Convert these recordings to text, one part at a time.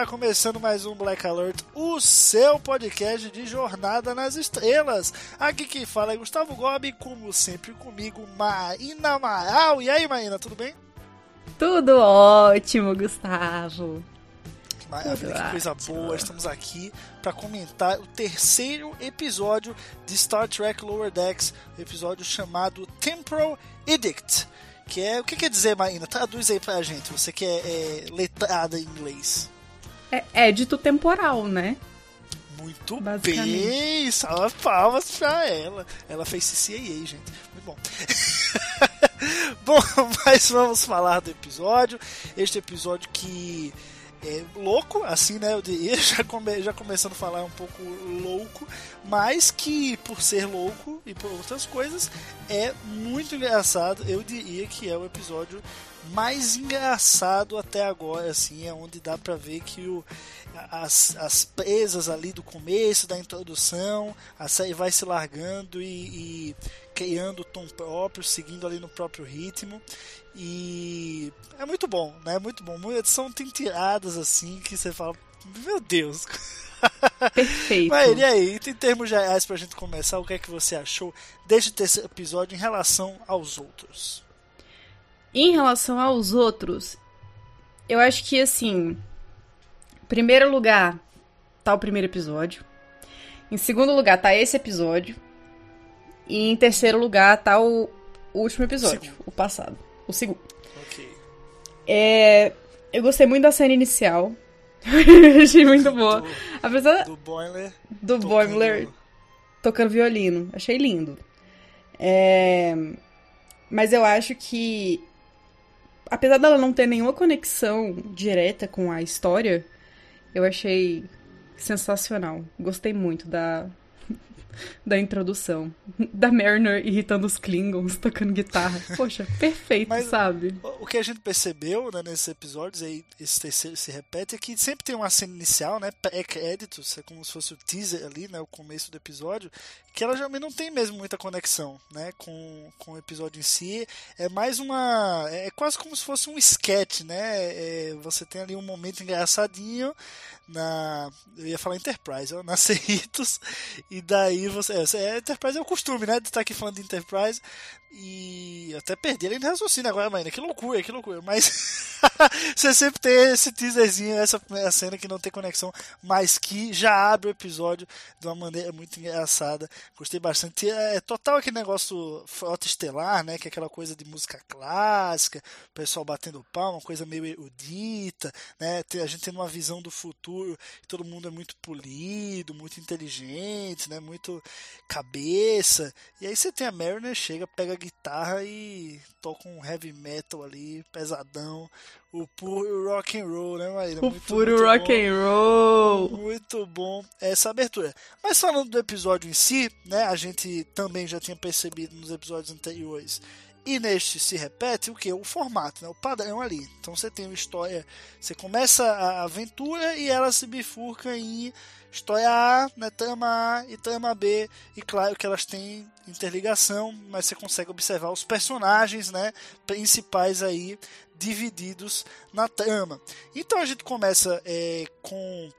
Está começando mais um Black Alert, o seu podcast de Jornada nas Estrelas. Aqui quem fala é Gustavo Gobi, como sempre comigo, Maína Amaral. E aí, Maína, tudo bem? Tudo ótimo, Gustavo. Que maravilha, Tudo que coisa ótimo. boa! Estamos aqui para comentar o terceiro episódio de Star Trek Lower Decks, episódio chamado Temporal Edict. Que é, o que quer dizer, Maína? Traduz aí pra gente, você que é, é letrada em inglês. É édito temporal, né? Muito bem! Salva palmas pra ela. Ela fez CCAA, gente. Muito bom. bom, mas vamos falar do episódio. Este episódio que é louco, assim, né? Eu diria, já, come, já começando a falar um pouco louco, mas que por ser louco e por outras coisas é muito engraçado. Eu diria que é o episódio mais engraçado até agora, assim, é onde dá pra ver que o, as, as presas ali do começo, da introdução, a série vai se largando e, e criando o tom próprio, seguindo ali no próprio ritmo. E é muito bom, né? Muito bom. São tem tiradas assim que você fala, meu Deus. Perfeito. Mas e aí, em termos gerais pra gente começar, o que é que você achou deste terceiro episódio em relação aos outros? Em relação aos outros, eu acho que assim, em primeiro lugar tá o primeiro episódio. Em segundo lugar tá esse episódio. E em terceiro lugar tá o último episódio, Segundo. o passado, o segundo. Ok. É, eu gostei muito da cena inicial. Achei muito boa. Apesar Do Boiler. do tocando- Boimler tocando violino. Achei lindo. É, Mas eu acho que, apesar dela não ter nenhuma conexão direta com a história, eu achei sensacional. Gostei muito da, da introdução. Da Mariner irritando os Klingons, tocando guitarra. Poxa, perfeito, Mas- sabe? O que a gente percebeu né, nesses episódios, aí esse terceiro se repete, é que sempre tem uma cena inicial, né? Pré-créditos, é como se fosse o teaser ali, né? O começo do episódio, que ela geralmente não tem mesmo muita conexão, né? Com, com o episódio em si. É mais uma. É quase como se fosse um sketch, né? É, você tem ali um momento engraçadinho na. Eu ia falar Enterprise, ó, na Cerritos, e daí você. É, é, Enterprise é o costume, né? De estar aqui falando de Enterprise. E até perdi ele raciocínio agora, mano. Que loucura, que loucura. Mas você sempre tem esse teaserzinho, essa primeira cena que não tem conexão, mas que já abre o episódio de uma maneira muito engraçada. Gostei bastante. É total aquele negócio frota estelar, né? Que é aquela coisa de música clássica, o pessoal batendo palma, uma coisa meio erudita, né? A gente tendo uma visão do futuro, todo mundo é muito polido, muito inteligente, né? Muito cabeça. E aí você tem a Mariner, chega, pega a guitarra e toca um heavy metal ali, pesadão. O puro rock and roll, né, Maíra? O Muito, puro muito rock bom. and roll. Muito bom essa abertura. Mas falando do episódio em si, né? A gente também já tinha percebido nos episódios anteriores. E neste se repete o que? O formato, né? O padrão ali. Então você tem uma história. Você começa a aventura e ela se bifurca em história A, né, trama A e trama B. E claro que elas têm interligação, mas você consegue observar os personagens né, principais aí divididos na trama. Então a gente começa é, com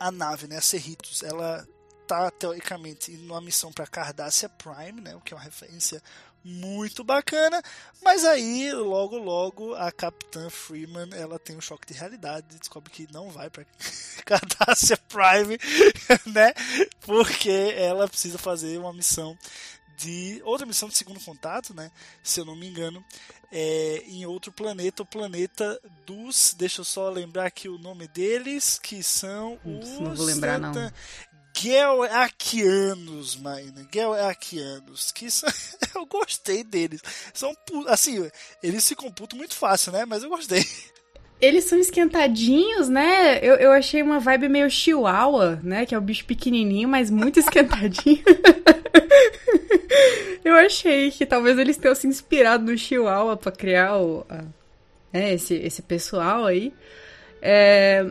a nave, né, a Cerritos, ela tá teoricamente numa missão para Cardácia Prime, né, o que é uma referência muito bacana, mas aí logo logo a Capitã Freeman ela tem um choque de realidade descobre que não vai para Cardácia Prime, né, porque ela precisa fazer uma missão de outra missão de segundo contato, né? Se eu não me engano, é, em outro planeta, o planeta dos. Deixa eu só lembrar aqui o nome deles, que são os. Não vou lembrar, não. Gelrakianos, mano. Gelrakianos. Que são, eu gostei deles. São, assim, eles se computam muito fácil, né? Mas eu gostei. Eles são esquentadinhos, né? Eu, eu achei uma vibe meio chihuahua, né? Que é o bicho pequenininho, mas muito esquentadinho. eu achei que talvez eles tenham se inspirado no chihuahua pra criar o, a, é, esse, esse pessoal aí. É,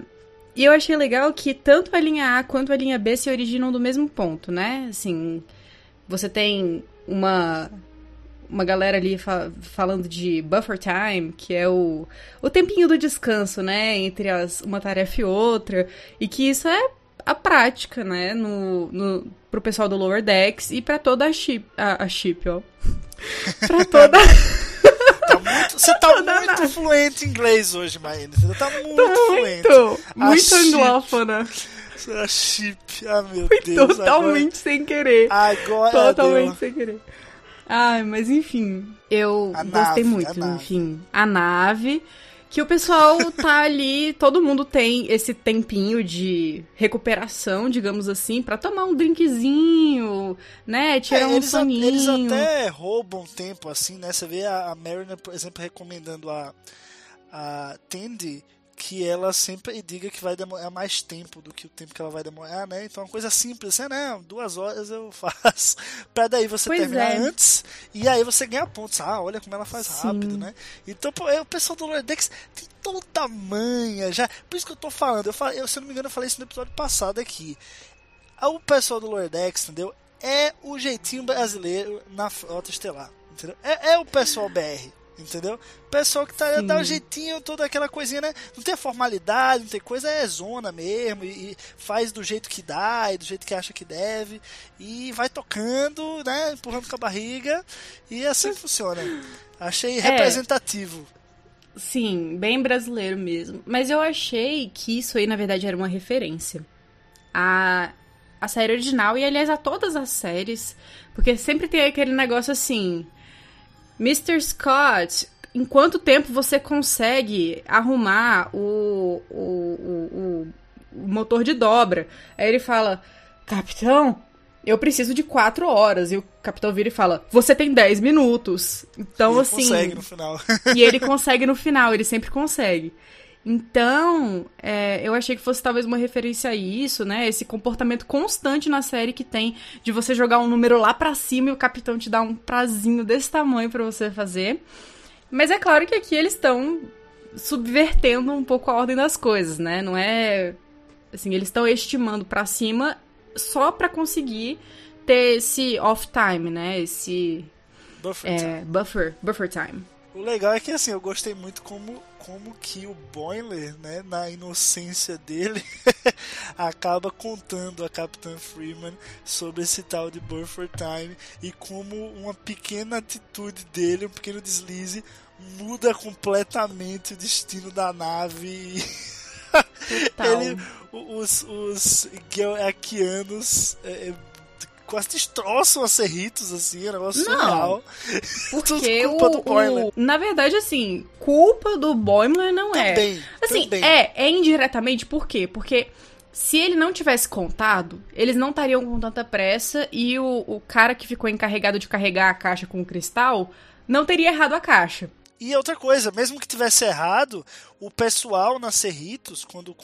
e eu achei legal que tanto a linha A quanto a linha B se originam do mesmo ponto, né? Assim, você tem uma uma galera ali fa falando de buffer time, que é o, o tempinho do descanso, né, entre as, uma tarefa e outra, e que isso é a prática, né, no, no, pro pessoal do Lower Decks e para toda a chip, a, a chip, ó. pra toda... Tá muito, você tá muito fluente em inglês hoje, Maína. Você tá muito, muito fluente. Muito anglófona. A chip, ah meu Foi Deus. Totalmente agora... sem querer. Agora Totalmente deu. sem querer. Ai, mas enfim, eu A gostei nave, muito, enfim. A nave. Que o pessoal tá ali, todo mundo tem esse tempinho de recuperação, digamos assim, pra tomar um drinkzinho, né? Tirar É, um eles, a- soninho. eles até roubam tempo, assim, né? Você vê a, a Mariner, por exemplo, recomendando a, a Tandy que ela sempre diga que vai demorar mais tempo do que o tempo que ela vai demorar, né? Então, uma coisa simples, assim, né? Duas horas eu faço. pra daí você Pois terminar é. antes e aí você ganha pontos. Ah, olha como ela faz Sim. rápido, né? Então, pô, é, o pessoal do Lordex tem toda manha já. Por isso que eu tô falando. Eu, falei, eu, se eu não me engano, eu falei isso no episódio passado aqui. O pessoal do Lordex, entendeu? É o jeitinho brasileiro na frota estelar. É, é o pessoal BR. Entendeu? Pessoal que tá, Sim. dá um jeitinho, toda aquela coisinha, né? Não tem formalidade, não tem coisa, é zona mesmo. E, e faz do jeito que dá, e do jeito que acha que deve. E vai tocando, né? Empurrando com a barriga. E é assim funciona. Achei representativo. Sim, bem brasileiro mesmo. Mas eu achei que isso aí, na verdade, era uma referência. A, a série original, e aliás, a todas as séries. Porque sempre tem aquele negócio assim. Mr. Scott, em quanto tempo você consegue arrumar o, o, o, o- motor de dobra? Aí ele fala, Capitão, eu preciso de quatro horas. E o capitão vira e fala, você tem 10 minutos. Então, Ele assim. consegue no final. E ele consegue no final, ele sempre consegue. Então, é, eu achei que fosse talvez uma referência a isso, né? Esse comportamento constante na série que tem de você jogar um número lá pra cima e o capitão te dá um prazinho desse tamanho pra você fazer. Mas é claro que aqui eles estão subvertendo um pouco a ordem das coisas, né? Não é assim, eles estão estimando pra cima só pra conseguir ter esse off time, né? Esse Buffer é, buffer, buffer time. O legal é que assim, eu gostei muito como, como que o Boiler, né, na inocência dele, acaba contando a Capitã Freeman sobre esse tal de Buffer Time e como uma pequena atitude dele, um pequeno deslize, muda completamente o destino da nave. Ele, os, os Geoakianos é, é, quase destroçam a Cerritos, assim, é um negócio Não. surreal. Porque culpa do o, Boimler. o- Na verdade, assim, culpa do Boimler não é. Também, Assim, também. é, é indiretamente, por quê? Porque se ele não tivesse contado, eles não estariam com tanta pressa e o, o cara que ficou encarregado de carregar a caixa com o cristal não teria errado a caixa. E outra coisa, mesmo que tivesse errado, o pessoal na Cerritos, quando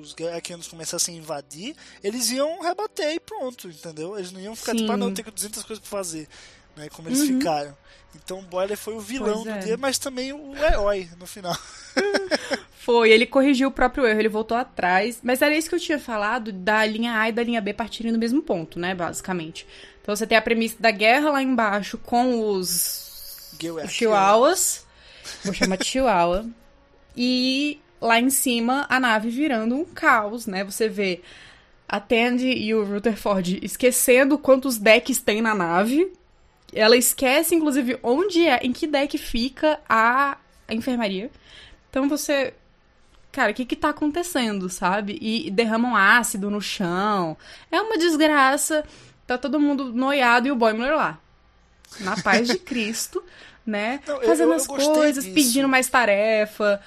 os Gakianos começassem a invadir, eles iam rebater e pronto, entendeu? Eles não iam ficar Sim. tipo, ah, não, tem 200 coisas pra fazer, né? Como eles ficaram. Então o Boiler foi o vilão Uhum. Pois do é. dia, mas também o herói no final. Foi, ele corrigiu o próprio erro, ele voltou atrás. Mas era isso que eu tinha falado da linha A e da linha B partirem do mesmo ponto, né, basicamente. Então você tem a premissa da guerra lá embaixo com os chihuahuas. Vou chamar de chihuahua. E lá em cima, a nave virando um caos, né? Você vê a Tandy e o Rutherford esquecendo quantos decks tem na nave. Ela esquece, inclusive, onde é, em que deck fica a, a enfermaria. Então você. Cara, o que que tá acontecendo, sabe? E, derramam ácido no chão. É uma desgraça. Tá todo mundo noiado e o Boimler lá. na paz de Cristo, né? Não, Fazendo eu- eu as coisas, disso. pedindo mais tarefa.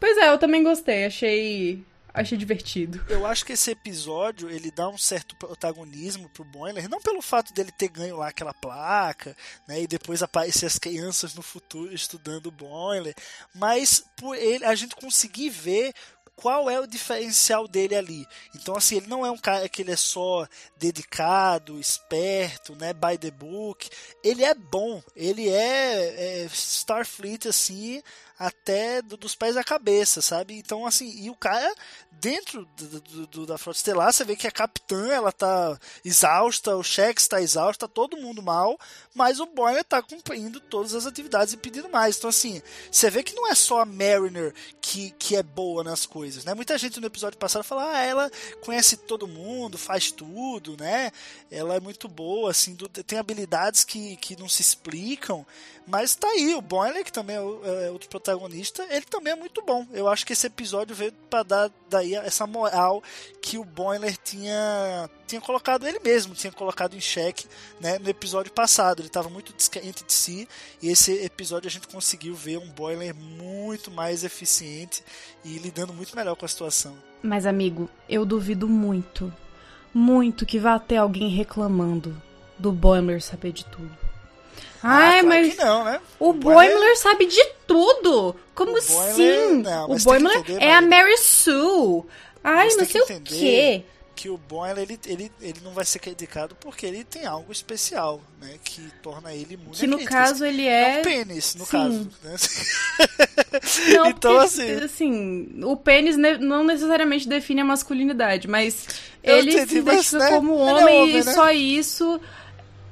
Pois é, eu também gostei, achei achei divertido. Eu acho que esse episódio ele dá um certo protagonismo pro Boiler, não pelo fato dele ter ganho lá aquela placa, né, e depois aparecer as crianças no futuro estudando o Boiler, mas por ele a gente conseguir ver qual é o diferencial dele ali. Então assim, ele não é um cara que ele é só dedicado, esperto, né, by the book. Ele é bom, ele é, é Starfleet assim, até do- dos pés à cabeça, sabe? Então, assim, e o cara, dentro do, do- da Frota Estelar, você vê que a capitã, ela tá exausta, o Shex tá exausto, tá todo mundo mal, mas o Boiler tá cumprindo todas as atividades e pedindo mais. Então, assim, você vê que não é só a Mariner que, que é boa nas coisas, né? Muita gente no episódio passado fala, ah, ela conhece todo mundo, faz tudo, né? Ela é muito boa, assim, tem habilidades que, que não se explicam, mas tá aí, o Boiler, que também é, é outro protagonista, ele também é muito bom. Eu acho que esse episódio veio pra dar daí essa moral que o Boiler tinha, tinha colocado ele mesmo, tinha colocado em xeque né, no episódio passado. Ele estava muito descrente de si, e esse episódio a gente conseguiu ver um Boiler muito mais eficiente e lidando muito melhor com a situação. Mas, amigo, eu duvido muito, muito que vá ter alguém reclamando do Boimler saber de tudo. Ai, Ah, claro mas não, né? o Boimler- Boimler sabe de tudo! Como O Boimler- assim? não, o Boimler entender, é a. Mary Sue. Ai, não sei o quê. que o Boiler ele, ele, ele não vai ser criticado porque ele tem algo especial, né? Que torna ele imune Que no caso ele É é. um pênis, no Sim. caso. Né? Não, então, porque, assim, assim, o pênis não necessariamente define a masculinidade, mas ele entendi, se mas, identifica né, como ele é homem, homem, e né? só isso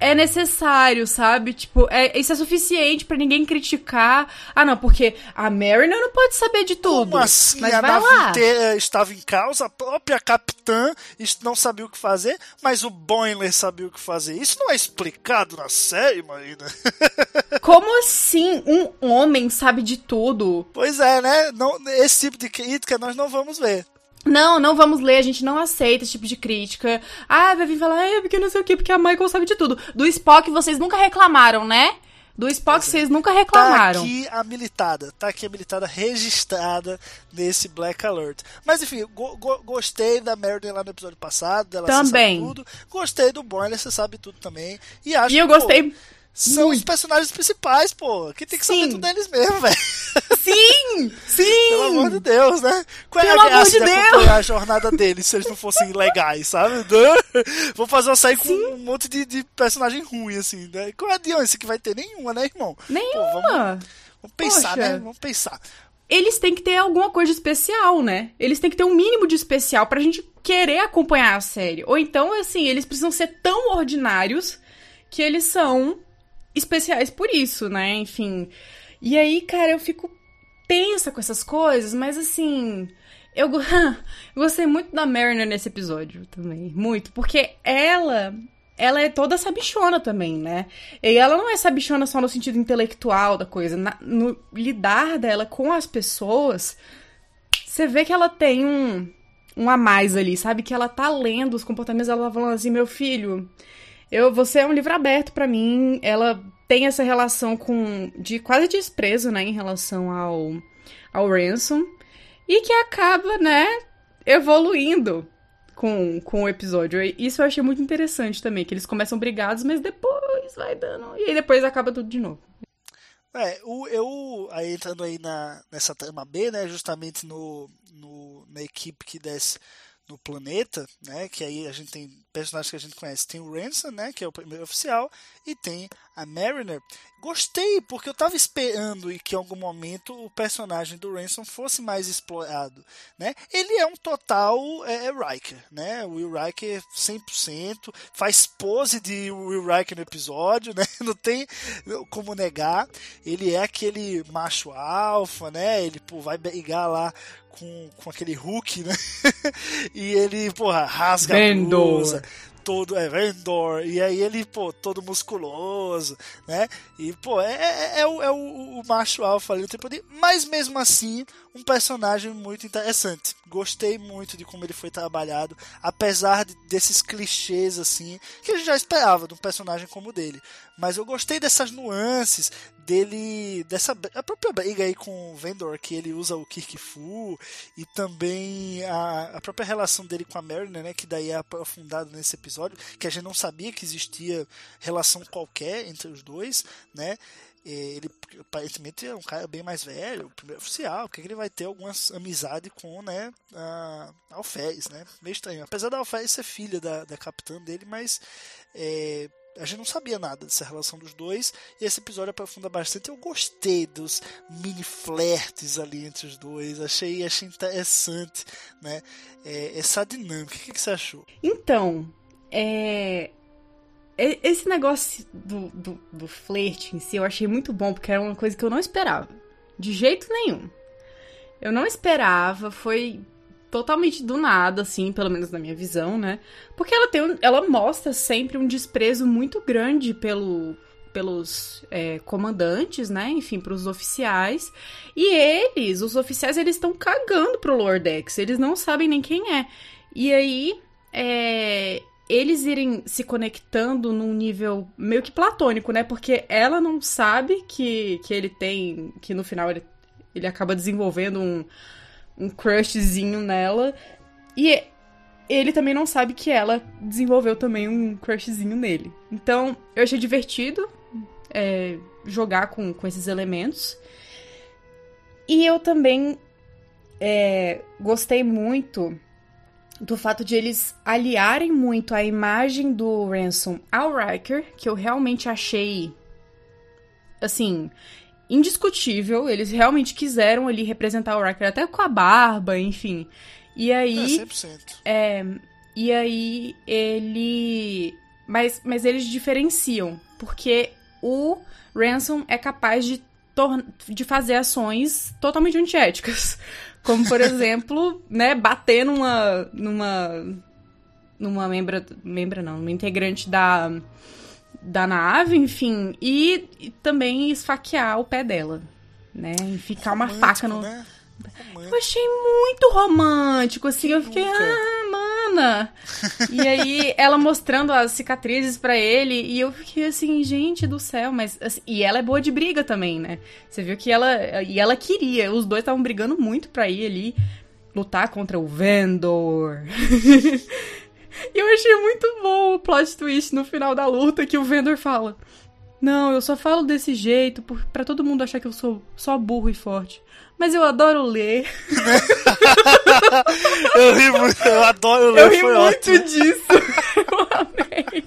é necessário, sabe? Tipo, é, isso é suficiente pra ninguém criticar. Ah, não, porque a Mariner não pode saber de tudo. Como assim mas a vai nave lá. inteira estava em causa, a própria capitã não sabia o que fazer, mas o Boiler sabia o que fazer. Isso não é explicado na série, Marina? Como assim um homem sabe de tudo? pois é, né? Não, esse tipo de crítica nós não vamos ver. Não, não vamos ler, a gente não aceita esse tipo de crítica. Ah, vai vir falar, é porque não sei o que, porque a Michael sabe de tudo. Do Spock vocês nunca reclamaram, né? Do Spock vocês nunca Tá reclamaram. aqui a militada, tá aqui a militada registrada nesse Black Alert. Mas enfim, go- go- gostei da Meredith lá no episódio passado, dela Também. sabe tudo. Gostei do Boiler, você sabe tudo também. E acho E eu que, pô, São os personagens principais, pô. Que tem que saber Sim. tudo deles mesmo, velho. Sim! Sim! Pelo amor de Deus, né? Qual é Pelo a graça amor de Deus! acompanhar a jornada deles se eles não fossem legais, sabe? Vou fazer uma sair com um monte de, de personagem ruim, assim, né? Qual é a adiante que vai ter? Nenhuma, né, irmão? Pô, vamos, Nenhuma! vamos pensar, Poxa. né? Vamos pensar. Eles têm que ter alguma coisa especial, né? Eles têm que ter um mínimo de especial pra gente querer acompanhar a série. Ou então, assim, eles precisam ser tão ordinários que eles são especiais por isso, né? Enfim. E aí, cara, eu fico tensa com essas coisas, mas assim. Eu, eu gostei muito da Mariner nesse episódio também. Muito. Porque ela. Ela é toda sabichona também, né? E ela não é sabichona só no sentido intelectual da coisa. Na- no lidar dela com as pessoas, você vê que ela tem um, um a mais ali, sabe? Que ela tá lendo os comportamentos, ela tá falando assim, meu filho, eu, você é um livro aberto pra mim. Ela tem essa relação com de quase desprezo, né, em relação ao ao Ransom e que acaba, né, evoluindo com, com o episódio. Isso eu achei muito interessante também, que eles começam brigados, mas depois vai dando e depois acaba tudo de novo. É, o, eu, aí entrando aí na, nessa trama B, né, justamente no, no, na equipe que desce no planeta, né, que aí a gente tem personagens que a gente conhece. Tem o Ransom, né, que é o primeiro oficial, e tem a Mariner. Gostei, porque eu tava esperando que em algum momento o personagem do Ransom fosse mais explorado, né? Ele é um total é, é Riker, né? O Will Riker 100%, faz pose de Will Riker no episódio, né? Não tem como negar. Ele é aquele macho alfa, né? Ele pô, vai brigar lá com, com aquele Hulk, né? e ele, porra, rasga a Vendor. blusa todo é Vendor, e aí ele, pô, todo musculoso, né? E, pô, é, é, é o, é o, o macho alfa ali o tempo de. Mas mesmo assim, um personagem muito interessante. Gostei muito de como ele foi trabalhado, apesar de, desses clichês assim, que a gente já esperava de um personagem como o dele. Mas eu gostei dessas nuances dele, dessa a própria briga aí com o Vendor, que ele usa o Kirk Fu, e também a, a própria relação dele com a Mariner, né, que daí é aprofundado nesse episódio, que a gente não sabia que existia relação qualquer entre os dois, né? ele aparentemente é um cara bem mais velho, primeiro oficial, que ele vai ter alguma amizade com né, a Alfés, né? Meio estranho. Apesar da Alfés ser filha da, da capitã dele, mas é, a gente não sabia nada dessa relação dos dois. E esse episódio aprofunda bastante. Eu gostei dos mini flertes ali entre os dois. Achei, achei interessante né, é, essa dinâmica. O que, que você achou? Então, é, esse negócio do, do, do flerte em si eu achei muito bom, porque era uma coisa que eu não esperava. De jeito nenhum. Eu não esperava, foi totalmente do nada, assim, pelo menos na minha visão, né? Porque ela tem, ela mostra sempre um desprezo muito grande pelo, pelos é, comandantes, né? Enfim, para os oficiais. E eles, os oficiais, eles estão cagando pro Lordex. Eles não sabem nem quem é. E aí, é, eles irem se conectando num nível meio que platônico, né? Porque ela não sabe que, que ele tem. que no final ele, ele acaba desenvolvendo um, um crushzinho nela. E ele também não sabe que ela desenvolveu também um crushzinho nele. Então, eu achei divertido é, jogar com, com esses elementos. E eu também é, gostei muito do fato de eles aliarem muito a imagem do Ransom ao Riker, que eu realmente achei assim, indiscutível. Eles realmente quiseram ali representar o Riker até com a barba, enfim. E aí. É, 100%. É, e aí ele. Mas, mas eles diferenciam, porque o Ransom é capaz de, de fazer ações totalmente antiéticas. Como, por exemplo, né, bater numa. numa. numa membra. membra não, numa integrante da. Da nave, enfim, e, e também esfaquear o pé dela. Né? E ficar uma faca no. Né? Eu achei muito romântico, assim. eu fiquei, nunca. ah, mana. e aí, ela mostrando as cicatrizes para ele, e eu fiquei assim, gente do céu, mas. Assim, e ela é boa de briga também, né? Você viu que ela. E ela queria, os dois estavam brigando muito pra ir ali lutar contra o Vendor. e eu achei muito bom o plot twist no final da luta que o Vendor fala. Não, eu só falo desse jeito para todo mundo achar que eu sou só burro e forte mas eu adoro ler. eu ri muito, eu adoro ler, eu ri muito ótimo. disso. Eu amei.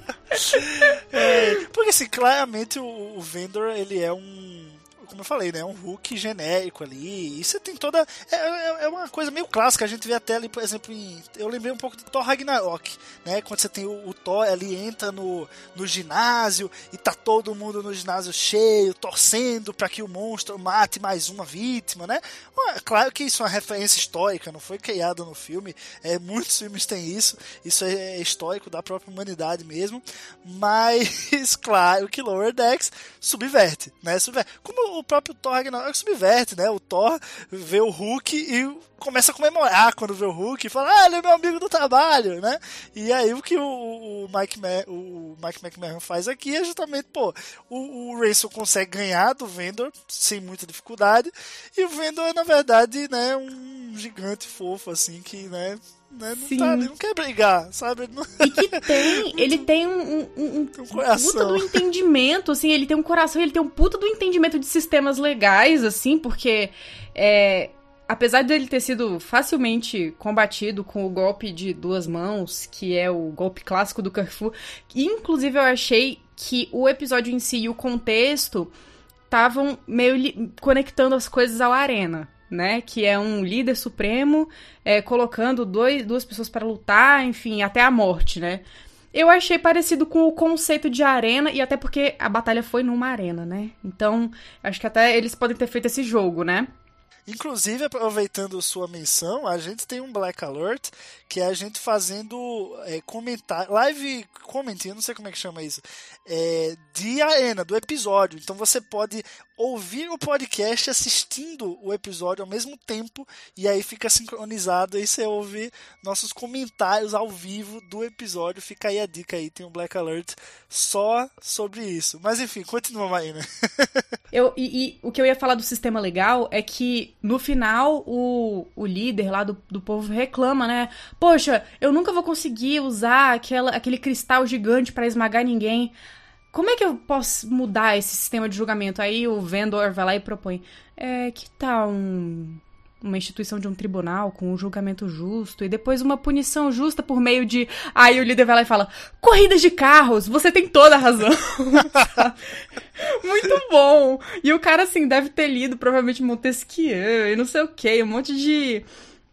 É, porque assim, claramente o, o Vendor, ele é um como eu falei, né? Um Hulk genérico ali. E você tem toda. É, é, é, uma coisa meio clássica. A gente vê até ali, por exemplo, em, eu lembrei um pouco de Thor Ragnarok, né? Quando você tem o, o, Thor ali, entra no, no ginásio e tá todo mundo no ginásio cheio, torcendo para que o monstro mate mais uma vítima, né? Claro que isso é uma referência histórica, não foi criada no filme. É, muitos filmes têm isso. Isso é, é histórico da própria humanidade mesmo. Mas, claro que Lower Decks subverte, né? Subverte. Como o próprio Thor Ragnarok subverte, né? O Thor vê o Hulk e começa a comemorar quando vê o Hulk e fala, ah, ele é meu amigo do trabalho, né? E aí o que o, o Mike, o Mike McMahon faz aqui é justamente, pô, o, o Racel consegue ganhar do Vendor sem muita dificuldade e o Vendor, na verdade, né, um gigante fofo, assim, que, né, né? Não, tá, ele não quer brigar, sabe? Ele não... E que tem, ele tem um, um, um, um puta do entendimento, assim, ele tem um coração, ele tem um puta do entendimento de sistemas legais, assim, porque é, apesar de ele ter sido facilmente combatido com o golpe de duas mãos, que é o golpe clássico do Carrefour, inclusive eu achei que o episódio em si e o contexto estavam meio conectando as coisas à arena né? Que é um líder supremo é, colocando dois, duas pessoas para lutar, enfim, até a morte, né? Eu achei parecido com o conceito de arena, e até porque a batalha foi numa arena, né? Então, acho que até eles podem ter feito esse jogo, né? Inclusive, aproveitando sua menção, a gente tem um Black Alert, que é a gente fazendo é, comentar, live commenting, eu não sei como é que chama isso, é, de arena, do episódio. Então você pode ouvir o podcast assistindo o episódio ao mesmo tempo e aí fica sincronizado aí você ouve nossos comentários ao vivo do episódio. Fica aí a dica aí, tem um Black Alert só sobre isso. Mas enfim, continua, Maína. eu, e, e, o que eu ia falar do sistema legal é que no final o, o líder lá do, do povo reclama, né? Poxa, eu nunca vou conseguir usar aquela, aquele cristal gigante para esmagar ninguém como é que eu posso mudar esse sistema de julgamento? Aí o vendor vai lá e propõe: é, que tal um, uma instituição de um tribunal com um julgamento justo e depois uma punição justa por meio de. Aí o líder vai lá e fala: corridas de carros, você tem toda a razão. Muito bom! E o cara, assim, deve ter lido provavelmente Montesquieu e não sei o que, um monte de,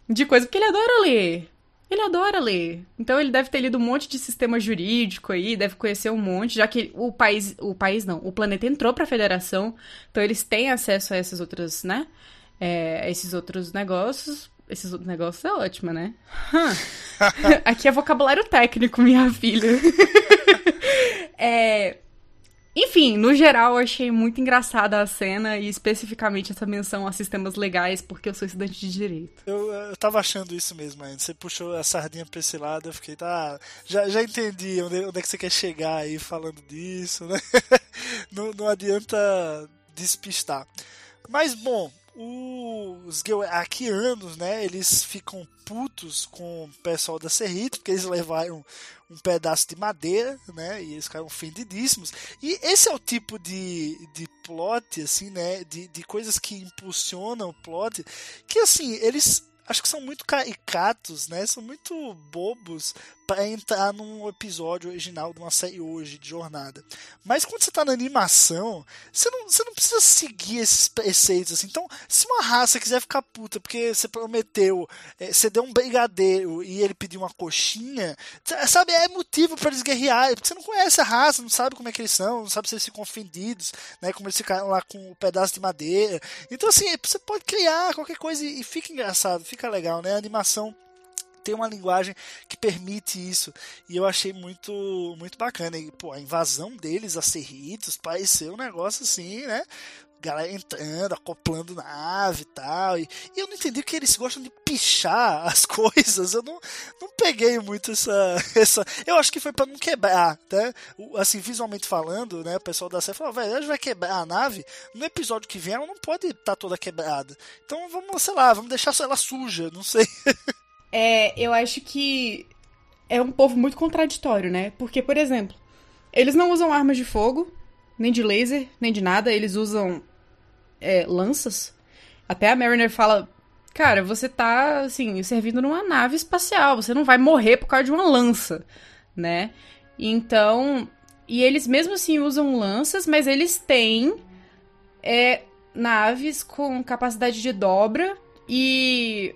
de coisa, porque ele adora ler. Ele adora ler. Então ele deve ter lido um monte de sistema jurídico aí, deve conhecer um monte, já que o país, o país não, o planeta entrou para a federação, então eles têm acesso a essas outras, né? É, esses outros negócios. Esses outros negócios é ótimo, né? Aqui é vocabulário técnico, minha filha. é, enfim, no geral, eu achei muito engraçada a cena e especificamente essa menção a sistemas legais, porque eu sou estudante de direito. Eu, eu tava achando isso mesmo ainda. Você puxou a sardinha pra esse lado, eu fiquei, tá. Já, já entendi onde, onde é que você quer chegar aí falando disso, né? não, não adianta despistar. Mas bom, os Geoakianos, né, eles ficam putos com o pessoal da Serrito, porque eles levaram um pedaço de madeira, né, e eles ficaram ofendidíssimos. E esse é o tipo de, de plot, assim, né, de, de coisas que impulsionam o plot, que, assim, eles acho que são muito caricatos, né? São muito bobos para entrar num episódio original de uma série hoje de jornada. Mas quando você tá na animação, você não, você não precisa seguir esses preceitos assim. Então, se uma raça quiser ficar puta porque você prometeu, é, você deu um brigadeiro e ele pediu uma coxinha, sabe, é motivo para eles guerrearem, porque você não conhece a raça, não sabe como é que eles são, não sabe se eles ficam ofendidos, né, como eles ficaram lá com o um pedaço de madeira. Então, assim, você pode criar qualquer coisa e, e fica engraçado, fica legal, né? A animação tem uma linguagem que permite isso. E eu achei muito muito bacana. E, pô, a invasão deles a Serritos pareceu um negócio assim, né? Galera entrando, acoplando nave e tal. E, e eu não entendi que eles gostam de pichar as coisas. Eu não, não peguei muito essa, essa. Eu acho que foi para não quebrar, né? Assim, visualmente falando, né? O pessoal da série falou: velho, vai quebrar a nave. No episódio que vem ela não pode estar tá toda quebrada. Então vamos, sei lá, vamos deixar ela suja, não sei. É, eu acho que é um povo muito contraditório, né? Porque, por exemplo, eles não usam armas de fogo, nem de laser, nem de nada. Eles usam é, lanças. Até a Mariner fala: Cara, você tá, assim, servindo numa nave espacial. Você não vai morrer por causa de uma lança, né? Então. E eles mesmo assim usam lanças, mas eles têm é, naves com capacidade de dobra e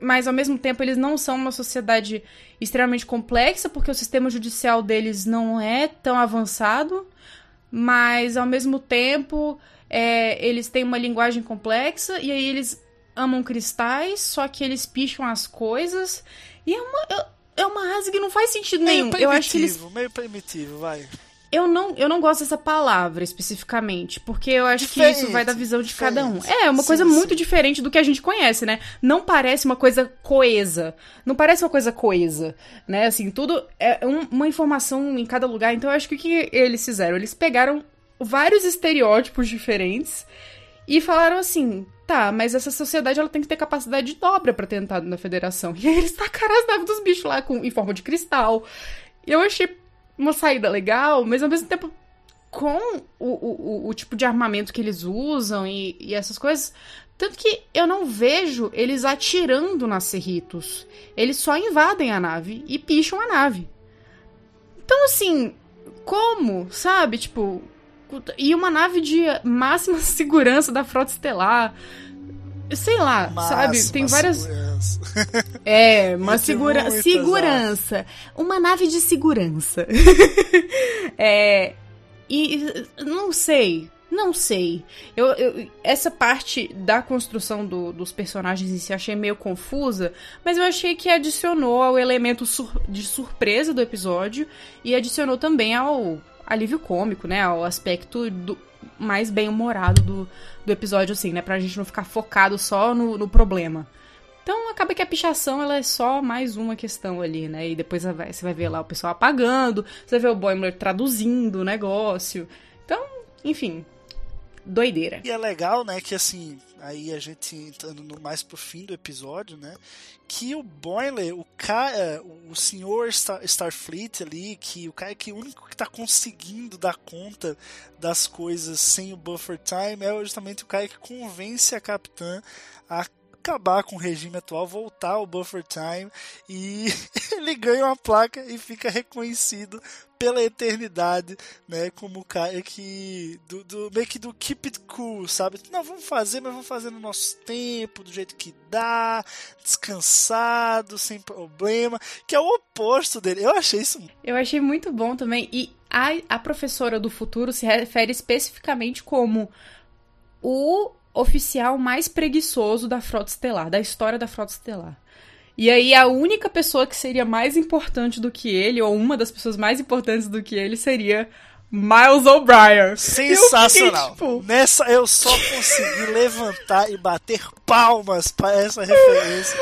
mas ao mesmo tempo eles não são uma sociedade extremamente complexa, porque o sistema judicial deles não é tão avançado, mas ao mesmo tempo é, eles têm uma linguagem complexa e aí eles amam cristais, só que eles picham as coisas. E é uma, é uma raça que não faz sentido meio nenhum. Eu acho que eles... meio primitivo, vai. Eu não, eu não gosto dessa palavra especificamente, porque eu acho diferente, que isso vai da visão de cada um. É, uma sim, coisa sim. muito diferente do que a gente conhece, né? Não parece uma coisa coesa. Não parece uma coisa coesa, né? Assim, tudo é um, uma informação em cada lugar. Então eu acho que o que eles fizeram? Eles pegaram vários estereótipos diferentes e falaram assim: tá, mas essa sociedade ela tem que ter capacidade de dobra para ter entrado na federação. E aí eles tacaram as naves dos bichos lá com, em forma de cristal. E eu achei uma saída legal, mas ao mesmo tempo com o, o, o tipo de armamento que eles usam e, e, essas coisas. Tanto que eu não vejo eles atirando nas Cerritos. Eles só invadem a nave e picham a nave. Então, assim, como? Sabe? Tipo. E uma nave de máxima segurança da frota estelar sei lá, sabe? Tem várias. Segurança. É, uma segura... segurança. Uma nave de segurança. é. E não sei. Não sei. Eu, eu, essa parte da construção do, dos personagens em si achei meio confusa, mas eu achei que adicionou ao elemento sur de surpresa do episódio e adicionou também ao alívio cômico, né? Ao aspecto do, mais bem-humorado do, do episódio, assim, né? Pra gente não ficar focado só no, no problema. Então acaba que a pichação ela é só mais uma questão ali, né? E depois você vai ver lá o pessoal apagando, você vai ver o Boimler traduzindo o negócio. Então, enfim, doideira. E é legal, né, que assim, aí a gente entrando no, mais pro fim do episódio, né, que o Boiler, o cara, o senhor Star, Starfleet ali, que o cara que o único que tá conseguindo dar conta das coisas sem o buffer time é justamente o cara que convence a capitã a acabar com o regime atual, voltar ao buffer time e ele ganha uma placa e fica reconhecido pela eternidade, né, como o cara que do, do meio que do keep it cool, sabe? Não, vamos fazer, mas vamos fazer no nosso tempo, do jeito que dá, descansado, sem problema, que é o oposto dele. Eu achei isso. Eu achei muito bom também e a, a professora do futuro se refere especificamente como o oficial mais preguiçoso da Frota Estelar, da história da Frota Estelar. E aí a única pessoa que seria mais importante do que ele, ou uma das pessoas mais importantes do que ele, seria Miles O'Brien. Sensacional. Eu fiquei, tipo... Nessa eu só consegui levantar e bater palmas para essa referência.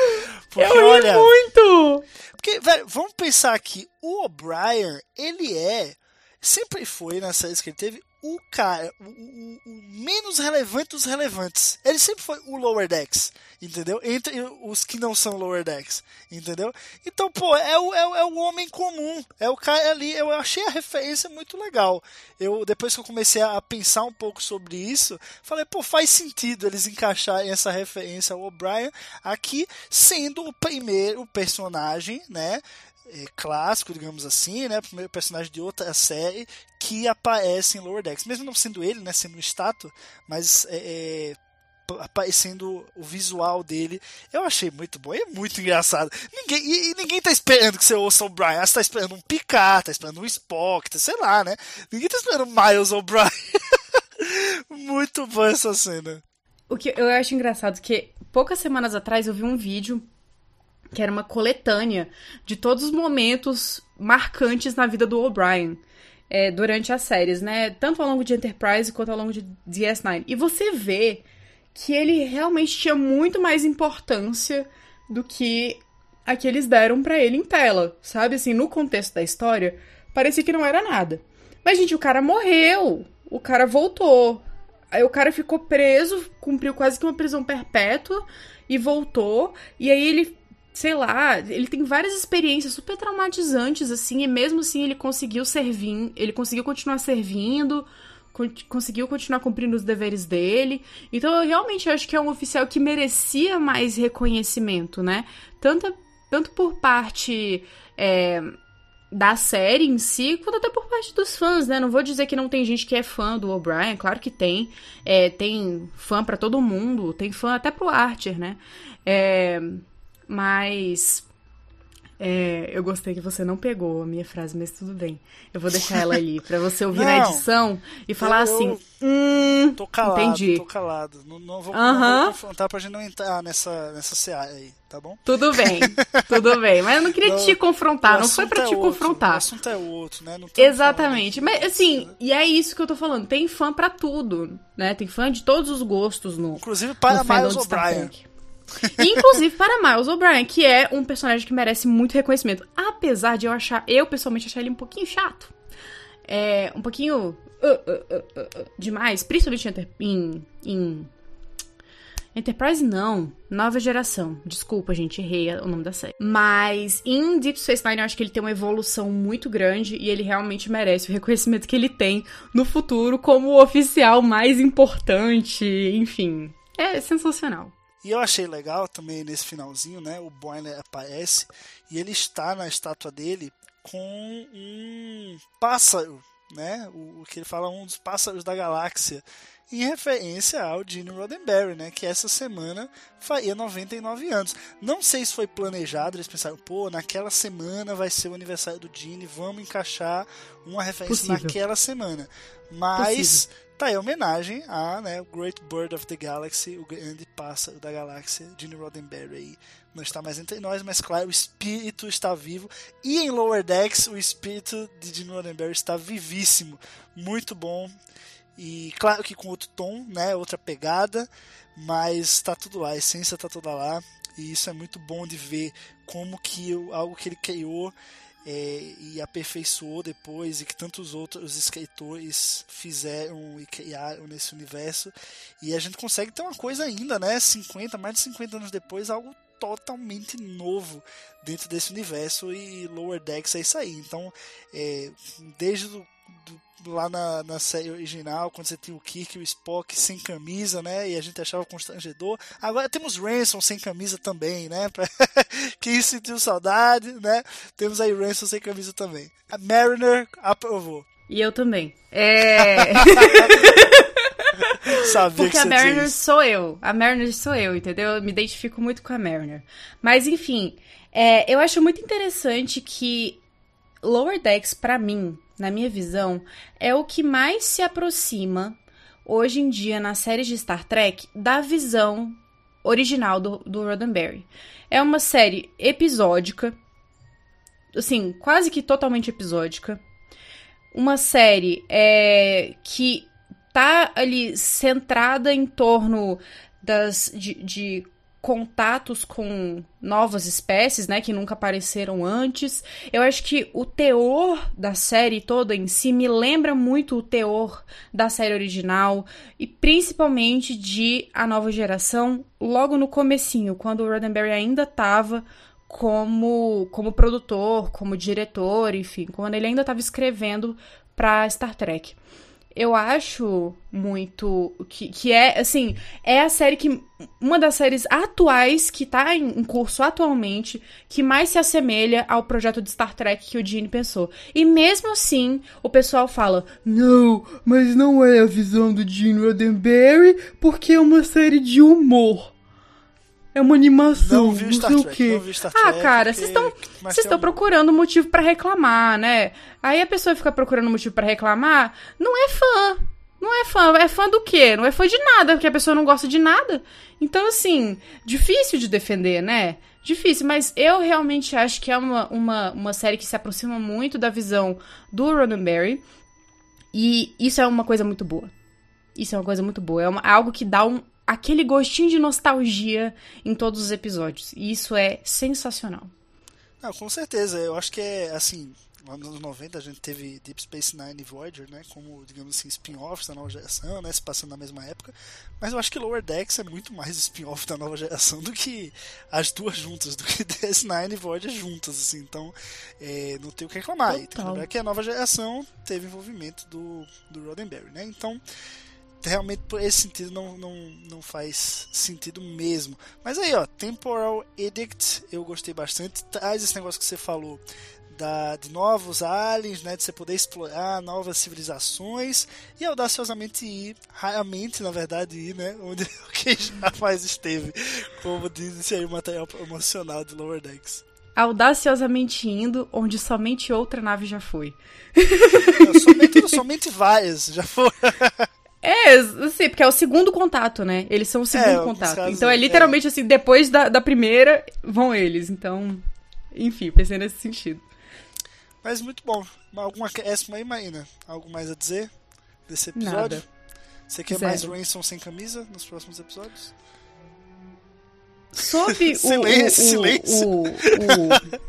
Porque, eu olha, muito! Porque, velho, vamos pensar aqui, o O'Brien, ele é sempre foi nas séries que ele teve o cara, o, o, o, menos relevante dos relevantes. Ele sempre foi o Lower Decks, entendeu? Entre os que não são Lower Decks, entendeu? Então, pô, é o, é, é o homem comum, é o cara ali. Eu achei a referência muito legal. Eu Depois que eu comecei a pensar um pouco sobre isso, falei, pô, faz sentido eles encaixarem essa referência ao O'Brien aqui, sendo o primeiro personagem, né? é, clássico, digamos assim, né? Primeiro personagem de outra série que aparece em Lower Decks. Mesmo não sendo ele, né? Sendo um estátua, mas é, é, aparecendo o visual dele. Eu achei muito bom. É muito engraçado. Ninguém, e, e, ninguém tá esperando que você ouça o Brian. Você tá esperando um Picard, tá esperando um Spock, tá, sei lá, né? Ninguém tá esperando Miles O'Brien. muito bom essa cena. O que eu acho engraçado é que poucas semanas atrás eu vi um vídeo que era uma coletânea de todos os momentos marcantes na vida do O'Brien. É, durante as séries, né? Tanto ao longo de Enterprise quanto ao longo de DS9. E você vê que ele realmente tinha muito mais importância do que a que eles deram para ele em tela, sabe? Assim, no contexto da história, parecia que não era nada. Mas, gente, o cara morreu. O cara voltou. Aí o cara ficou preso, cumpriu quase que uma prisão perpétua e voltou. E aí ele sei lá, ele tem várias experiências super traumatizantes, assim, e mesmo assim ele conseguiu servir, ele conseguiu continuar servindo, conseguiu continuar cumprindo os deveres dele. Então eu realmente acho que é um oficial que merecia mais reconhecimento, né? Tanto, tanto por parte. É, da série em si, quanto até por parte dos fãs, né? Não vou dizer que não tem gente que é fã do O'Brien, claro que tem. É, tem fã para todo mundo, tem fã até pro Archer, né? É, mas é, eu gostei que você não pegou a minha frase, mas tudo bem. Eu vou deixar ela ali para você ouvir não, na edição e falar assim. Hum, tô calado, entendi. tô calado. Não, não, vou, uh -huh. não, vou, confrontar pra gente não entrar nessa, nessa seara aí, tá bom? Tudo bem, tudo bem. Mas eu não queria te confrontar, não foi para é te outro, confrontar. O assunto é outro, né? Exatamente. Mas assim, e é isso que eu tô falando. Tem fã para tudo, né? Tem fã de todos os gostos no. Inclusive para no Miles O'Brien. Inclusive para Miles O'Brien, que é um personagem que merece muito reconhecimento. Apesar de eu achar, eu pessoalmente achar ele um pouquinho chato. É, um pouquinho uh, uh, uh, demais, principalmente em, em Enterprise não, nova geração. Desculpa, gente, errei o nome da série. Mas em Deep Space Nine eu acho que ele tem uma evolução muito grande e ele realmente merece o reconhecimento que ele tem no futuro como o oficial mais importante, enfim. É sensacional. E eu achei legal também nesse finalzinho, né? O Boiler aparece e ele está na estátua dele com um pássaro, né? O, o que ele fala um dos pássaros da galáxia, em referência ao Gene Roddenberry, né? Que essa semana faria 99 anos. Não sei se foi planejado, eles pensaram, pô, naquela semana vai ser o aniversário do Gene, vamos encaixar uma referência Possível. naquela semana. Mas Possível tá aí homenagem a né, o Great Bird of the Galaxy, o grande pássaro da galáxia, Gene Roddenberry. Não está mais entre nós, mas claro, o espírito está vivo. E em Lower Decks, o espírito de Gene Roddenberry está vivíssimo. Muito bom. E claro que com outro tom, né? Outra pegada, mas tá tudo lá, a essência tá toda lá. E isso é muito bom de ver como que algo que ele criou é, e aperfeiçoou depois e que tantos outros escritores fizeram e criaram nesse universo. E a gente consegue ter uma coisa ainda, né? 50, mais de 50 anos depois, algo totalmente novo dentro desse universo e Lower Decks é isso aí. Então, é, desde do, lá na, na, série original, quando você tinha o Kirk e o Spock sem camisa, né? E a gente achava constrangedor. Agora temos Ransom sem camisa também, né? Quem sentiu saudade, né? Temos aí Ransom sem camisa também. A Mariner aprovou. E eu também. É. Sabia Porque a Mariner sou eu. A Mariner sou eu, entendeu? Eu me identifico muito com a Mariner. Mas, enfim, é, eu acho muito interessante que Lower Decks, para mim, na minha visão, é o que mais se aproxima, hoje em dia, nas séries de Star Trek, da visão original do, do Roddenberry. É uma série episódica, assim, quase que totalmente episódica. Uma série é, que tá ali centrada em torno das de, de contatos com novas espécies, né, que nunca apareceram antes. Eu acho que o teor da série toda em si me lembra muito o teor da série original e principalmente de A Nova Geração, logo no comecinho, quando o Roddenberry ainda estava como como produtor, como diretor, enfim, quando ele ainda estava escrevendo para Star Trek eu acho muito que, que é assim é a série que uma das séries atuais que tá em, curso atualmente que mais se assemelha ao projeto de Star Trek que o Gene pensou. E mesmo assim o pessoal fala não mas não é a visão do Gene Roddenberry porque é uma série de humor é uma animação, não, não sei o quê. ah, cara, vocês estão vocês estão procurando motivo para reclamar, né? Aí a pessoa fica procurando motivo para reclamar, não é fã. Não é fã, é fã do quê? Não é fã de nada, porque a pessoa não gosta de nada. Então, assim, difícil de defender, né? Difícil, mas eu realmente acho que é uma, uma, uma série que se aproxima muito da visão do Roddenberry. E isso é uma coisa muito boa. Isso é uma coisa muito boa. É uma, algo que dá um, aquele gostinho de nostalgia em todos os episódios. E isso é sensacional. Não, com certeza. Eu acho que é assim. Nos anos 90 a gente teve Deep Space Nine e Voyager, né? Como, digamos assim, spin-offs da nova geração, né? Se passando na mesma época. Mas eu acho que Lower Decks é muito mais spin-off da nova geração do que as duas juntas, do que DS9 e Voyager juntas, assim. Então, é, não tem o que reclamar. Total. E tem que lembrar que a nova geração teve envolvimento do, do Roddenberry, né? Então, realmente por esse sentido não, não, não faz sentido mesmo. Mas aí, ó, Temporal Edict, eu gostei bastante. Traz esse negócio que você falou da, de novos aliens, né, de você poder explorar novas civilizações e audaciosamente ir, raramente, na verdade, ir, né, onde quem jamais esteve, como diz aí o material promocional de Lower Decks. Audaciosamente indo onde somente outra nave já foi. Não, somente, somente várias já foram. É, assim, porque é o segundo contato, né? Eles são o segundo é, contato. Casos, então é literalmente é. assim, depois da, da primeira, vão eles. Então, enfim, pensei nesse sentido. Mas muito bom. Alguma acréscimo aí, Maína? Algo mais a dizer desse episódio? Nada. Você quer Zero. mais Ransom sem camisa nos próximos episódios? Sobre o, silêncio, o, silêncio. O, o,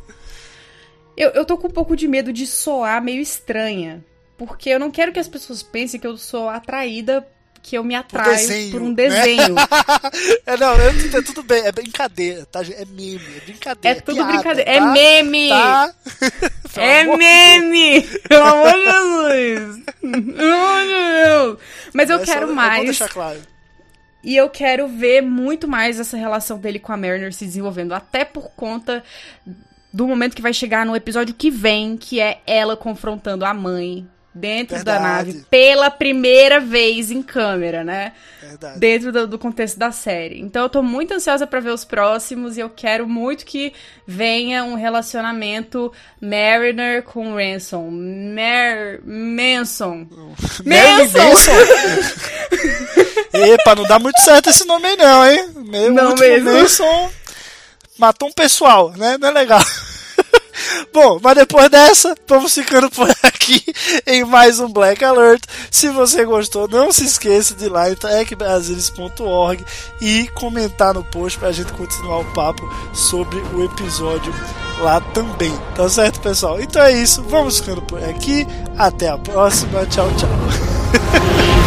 eu, eu tô com um pouco de medo de soar meio estranha. Porque eu não quero que as pessoas pensem que eu sou atraída que eu me atraio desenho, por um né? desenho. Né? é, não, é, tudo bem, é brincadeira, tá? É meme, é brincadeira. É tudo piada, brincadeira, tá? é meme! Tá? é meme! Pelo amor de Jesus! Deus! Mas eu é quero só, mais. Eu deixar claro. E eu quero ver muito mais essa relação dele com a Mariner se desenvolvendo, até por conta do momento que vai chegar no episódio que vem, que é ela confrontando a mãe dentro Verdade. da nave pela primeira vez em câmera, né? Verdade. Dentro do, do, contexto da série. Então eu tô muito ansiosa para ver os próximos e eu quero muito que venha um relacionamento Mariner com Ransom. Mer Manson. Manson! Epa, não dá muito certo esse nome aí não, hein? Meu não mesmo. Manson matou um pessoal, né? Não é legal. Bom, mas depois dessa, vamos ficando por aqui em mais um Black Alert. Se você gostou, não se esqueça de ir lá em techbrasilis.org e comentar no post pra gente continuar o papo sobre o episódio lá também. Tá certo, pessoal? Então é isso, vamos ficando por aqui. Até a próxima. Tchau, tchau.